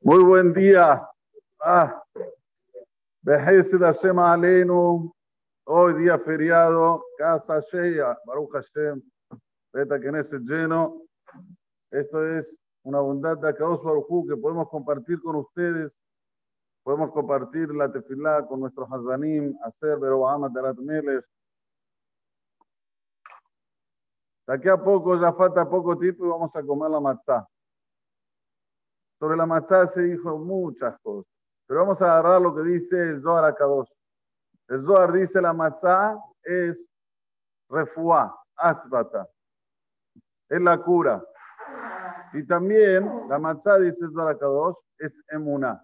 Muy buen día. Ah, Hashem Alenu. Hoy día feriado, casa Sheya, Baruch Hashem, Beta Knesset lleno. Esto es una bondad de Akados Baruch que podemos compartir con ustedes. Podemos compartir la tefilá con nuestros Hazanim, hacer Berobahamat Darat Melech. De aquí a poco, ya falta poco tiempo y vamos a comer la matzá. Sobre la matzá se dijo muchas cosas, pero vamos a agarrar lo que dice el Zohar Akadosh. El Zohar dice la matzá es refuá, asbata, es la cura. Y también la matzá, dice el Zohar Akadosh, es emuná,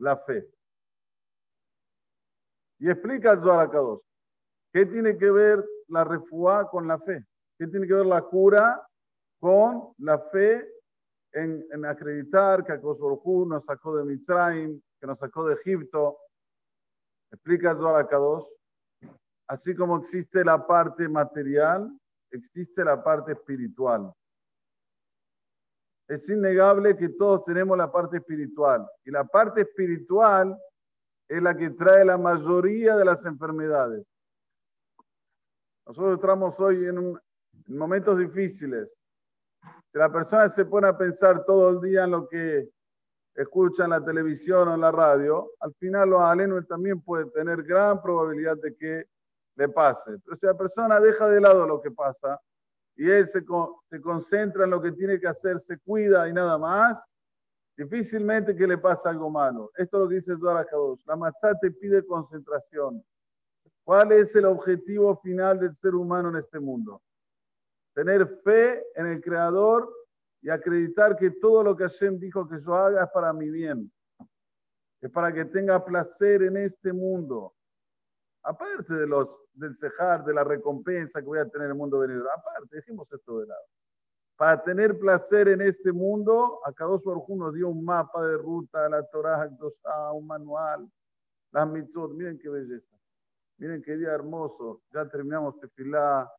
la fe. Y explica el Zohar Akadosh, ¿qué tiene que ver la refuá con la fe? ¿Qué tiene que ver la cura con la fe en, acreditar que Akadosh nos sacó de Mitzrayim, que nos sacó de Egipto? Explica Zohar Kadosh. Así como existe la parte material, existe la parte espiritual. Es innegable que todos tenemos la parte espiritual. Y la parte espiritual es la que trae la mayoría de las enfermedades. Nosotros estamos hoy en, en momentos difíciles. Si la persona se pone a pensar todo el día en lo que escucha en la televisión o en la radio, al final los alenos también puede tener gran probabilidad de que le pase. Si la persona deja de lado lo que pasa y él se, se concentra en lo que tiene que hacer, se cuida y nada más, difícilmente que le pase algo malo. Esto es lo que dice Zohar Kadosh. La matzá te pide concentración. ¿Cuál es el objetivo final del ser humano en este mundo? Tener fe en el Creador y acreditar que todo lo que Hashem dijo que yo haga es para mi bien. Es para que tenga placer en este mundo. Aparte de los, del cejar, de la recompensa que voy a tener en el mundo venidero. Aparte, dejemos esto de lado. Para tener placer en este mundo, Akadosh Baruj nos dio un mapa de ruta, la Torah, un manual, las mitzvot. Miren qué belleza. Miren qué día hermoso. Ya terminamos tefilá,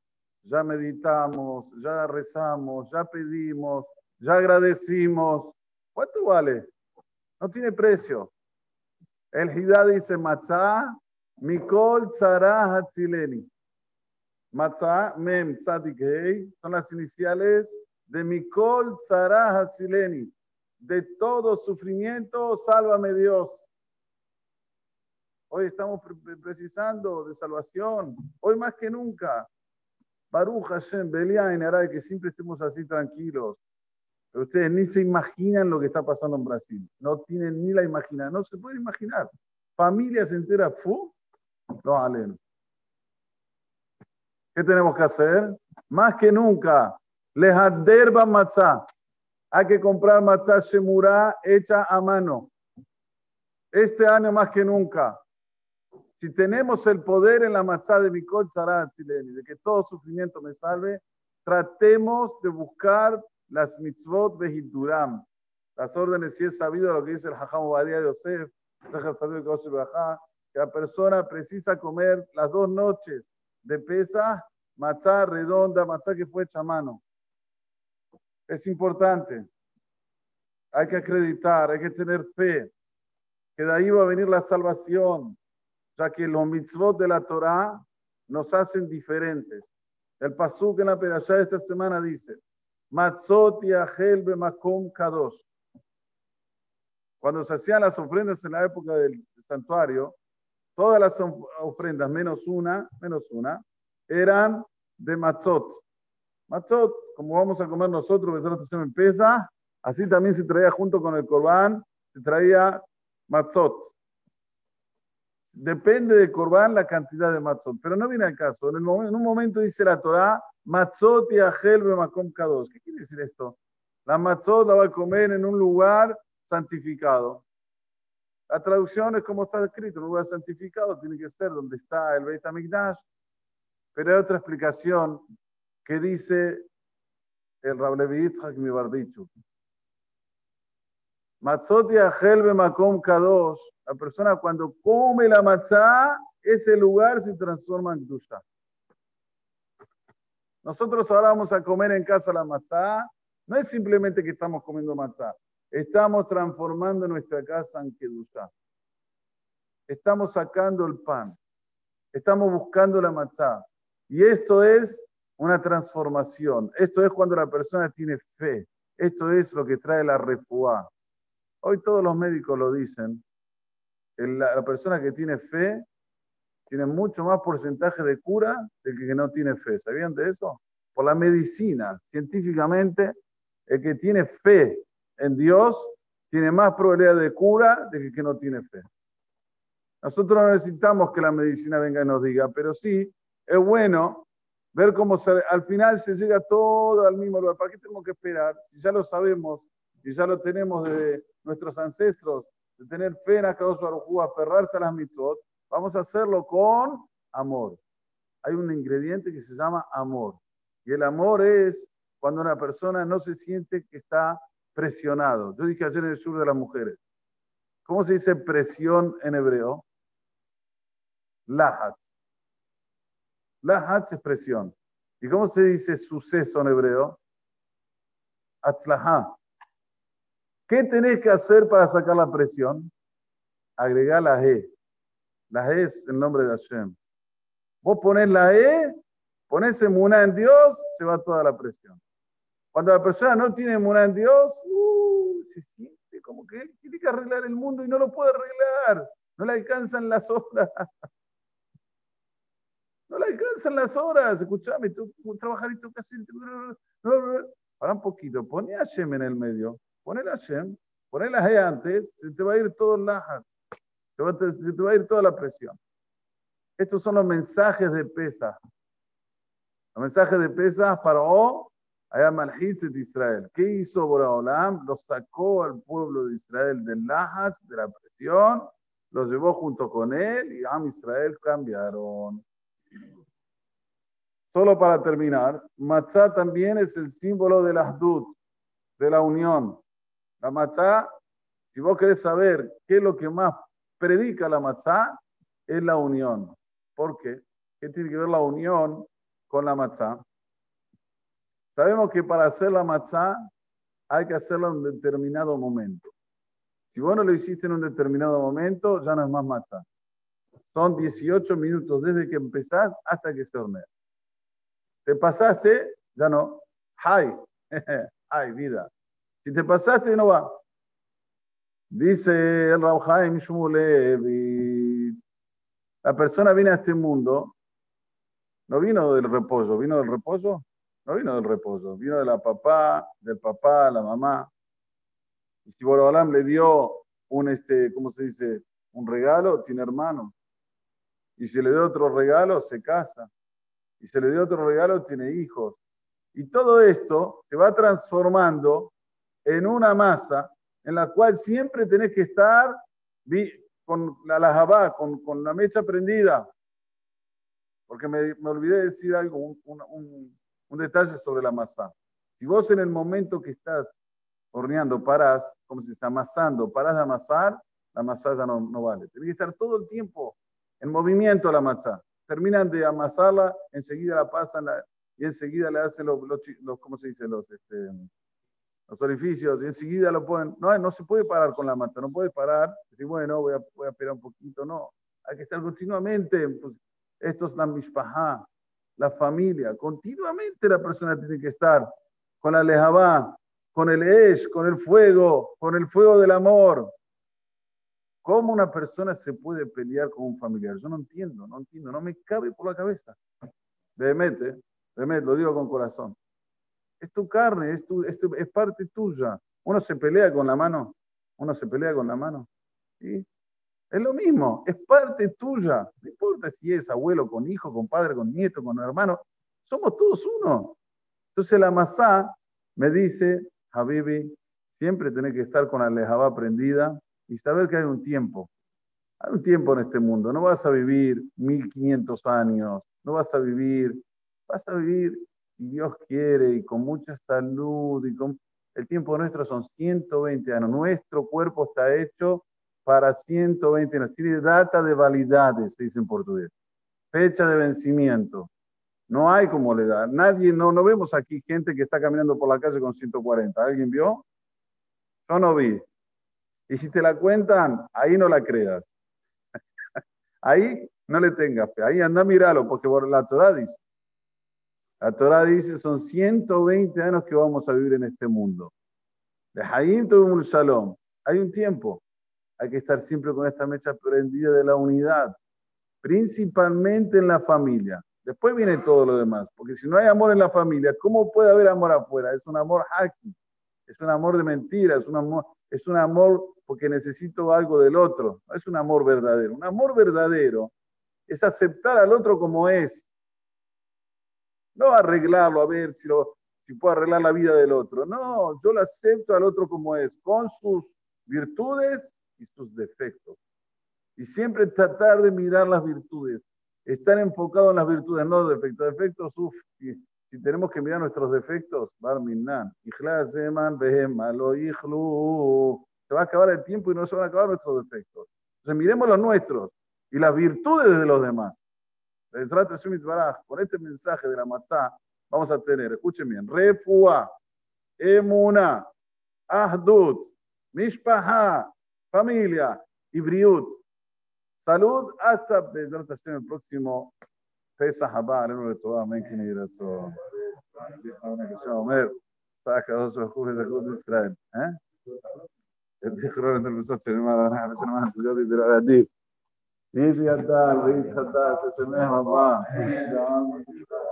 ya meditamos, ya rezamos, ya pedimos, ya agradecimos. ¿Cuánto vale? No tiene precio. El Hidá dice Matzah, Mikol Tzara Hatzileni. Matzah, Mem, Tzadik, son las iniciales de Mikol Tzara Hatzileni. De todo sufrimiento, sálvame Dios. Hoy estamos precisando de salvación, hoy más que nunca. Baruch Hashem, Beliain, hará que siempre estemos así tranquilos. Pero ustedes ni se imaginan lo que está pasando en Brasil. No tienen ni la imaginación. No se pueden imaginar. Familias enteras, fu, los alenos. ¿Qué tenemos que hacer? Más que nunca, derba matzah. Hay que comprar matzah shemura hecha a mano. Este año más que nunca. Si tenemos el poder en la matzah de Mikol Zarat, de que todo sufrimiento me salve, tratemos de buscar las mitzvot vehiduram, las órdenes, si es sabido lo que dice el Hajam Obadiah Yosef, que la persona precisa comer las dos noches de pesa, matzá redonda, matzá que fue hecha a mano. Es importante. Hay que acreditar, hay que tener fe, que de ahí va a venir la salvación, ya que los mitzvot de la Torah nos hacen diferentes. El pasuk en la perashá de esta semana dice, Matzot Yahel Bemakom Kadosh. Cuando se hacían las ofrendas en la época del santuario, todas las ofrendas, menos una, menos una, eran de matzot. Matzot, como vamos a comer nosotros, se empieza, así también se traía junto con el corbán, se traía matzot. Depende del corbán la cantidad de matzot, pero no viene al caso. En, en un momento dice la Torah, Matzot y Agel Bemakom Kadosh. ¿Qué quiere decir esto? La matzot la va a comer en un lugar santificado. La traducción es como está escrito, un lugar santificado tiene que ser donde está el Beit HaMikdash. Pero hay otra explicación que dice el Rablevi Yitzhak Mibardichu. Matzot y Agel Bemakom Kadosh. La persona cuando come la matzá, ese lugar se transforma en Dusha. Nosotros ahora vamos a comer en casa la matzá No es simplemente que estamos comiendo matzá. Estamos transformando nuestra casa en Kedushá. Estamos sacando el pan. Estamos buscando la matzá. Y esto es una transformación. Esto es cuando la persona tiene fe. Esto es lo que trae la refuá. Hoy todos los médicos lo dicen. La persona que tiene fe tiene mucho más porcentaje de cura que el que no tiene fe. ¿Sabían de eso? Por la medicina, científicamente, el que tiene fe en Dios tiene más probabilidad de cura de que no tiene fe. Nosotros no necesitamos que la medicina venga y nos diga, pero sí es bueno ver cómo al final se llega todo al mismo lugar. ¿Para qué tenemos que esperar? Si ya lo sabemos, y ya lo tenemos de nuestros ancestros, de tener fe en Akadosh Baruj aferrarse a las mitzvot, vamos a hacerlo con amor. Hay un ingrediente que se llama amor. Y el amor es cuando una persona no se siente que está presionado. Yo dije ayer en el sur de las mujeres. ¿Cómo se dice presión en hebreo? Lahat. Lahat es presión. ¿Y cómo se dice suceso en hebreo? Atzlaha. ¿Qué tenés que hacer para sacar la presión? Agregar la E. La E es el nombre de Hashem. Vos ponés la E, ponés emuná en Dios, se va toda la presión. Cuando la persona no tiene emuná en Dios, uh, se siente como que tiene que arreglar el mundo y no lo puede arreglar. No le alcanzan las horas. No le alcanzan las horas. Escuchame, tú trabajar y tú casi. Para un poquito, poné a Hashem en el medio. Poné a Hashem, poné la E antes, se te va a ir todo el lajas. Se te va a ir toda la presión. Estos son los mensajes de pesa. Los mensajes de pesa para O, allá de Israel. ¿Qué hizo Boraholam? Lo sacó al pueblo de Israel del Lajas, de la presión, los llevó junto con él y Am Israel cambiaron. Solo para terminar, Matzah también es el símbolo de las dud, de la unión. La Matzah, si vos querés saber qué es lo que más predica la matzá es la unión. ¿Por qué? ¿Qué tiene que ver la unión con la matzá? Sabemos que para hacer la matzá hay que hacerla en un determinado momento. Si vos no lo hiciste en un determinado momento, ya no es más matzá. Son 18 minutos desde que empezás hasta que se hornea. Te pasaste, ya no. ¡Ay! ¡Ay, vida! Si te pasaste, no va. Dice el Rauhaim Shmulevi, la persona viene a este mundo, no vino del reposo, vino del reposo, no vino del reposo, vino de la papá, del papá, la mamá. Y si Borobalam le dio un, este, ¿cómo se dice? Un regalo, tiene hermano. Y si le dio otro regalo, se casa. Y si le dio otro regalo, tiene hijos. Y todo esto se va transformando en una masa en la cual siempre tenés que estar con la lajabá, con, con, la mecha prendida. Porque me, me olvidé de decir algo, un, un, un, detalle sobre la masa. Si vos en el momento que estás horneando parás, como si está amasando, parás de amasar, la masa ya no, no vale. Tenés que estar todo el tiempo en movimiento la masa. Terminan de amasarla, enseguida la pasan y enseguida le hacen los, los, los ¿cómo se dice? Los, este, los orificios, y enseguida lo ponen. No, no se puede parar con la matzah, no puede parar, decir, bueno, voy a, voy a esperar un poquito, no. Hay que estar continuamente. Pues, esto es la mishpahá, la familia. Continuamente la persona tiene que estar con la lejabá, con el esh, con el fuego, con el fuego del amor. ¿Cómo una persona se puede pelear con un familiar? Yo no entiendo, no entiendo, no me cabe por la cabeza. De mete, lo digo con corazón. Es tu carne, es, tu, es, parte tuya. Uno se pelea con la mano, uno se pelea con la mano. ¿sí? Es lo mismo, es parte tuya. No importa si es abuelo con hijo, con padre, con nieto, con hermano. Somos todos uno. Entonces la masá me dice, Habibi, siempre tenés que estar con la lejabá prendida y saber que hay un tiempo. Hay un tiempo en este mundo. No vas a vivir 1500 años, no vas a vivir, vas a vivir Dios quiere, y con mucha salud, y con el tiempo nuestro son 120 años. Nuestro cuerpo está hecho para 120 años. Tiene data de validades, se dice en portugués. Fecha de vencimiento. No hay como le da. Nadie, no, no vemos aquí gente que está caminando por la calle con 140. ¿Alguien vio? Yo no vi. Y si te la cuentan, ahí no la creas. ahí no le tengas. Ahí anda a mirarlo, porque la Torah dice. La Torah dice, son 120 años que vamos a vivir en este mundo. De Hayim un Shalom. Hay un tiempo. Hay que estar siempre con esta mecha prendida de la unidad, principalmente en la familia. Después viene todo lo demás, porque si no hay amor en la familia, ¿cómo puede haber amor afuera? Es un amor haki, es un amor de mentira, es un amor, es un amor porque necesito algo del otro, no es un amor verdadero. Un amor verdadero es aceptar al otro como es, no arreglarlo, a ver si, lo, si puedo arreglar la vida del otro. No, yo lo acepto al otro como es, con sus virtudes y sus defectos. Y siempre tratar de mirar las virtudes, estar enfocado en las virtudes, no los defectos. Defectos, uff, si, tenemos que mirar nuestros defectos, Barminan, se va a acabar el tiempo y no se van a acabar nuestros defectos. Entonces miremos los nuestros y las virtudes de los demás. Con este mensaje de la matá vamos a tener, escuchen bien, refua, emuna, ahdut, mishpaha, familia y briut. Salud hasta el próximo Pesach Haba, Alenu de Torah, Amén, todo. Saca de Israel. El a su Dios y de la Gadif. מי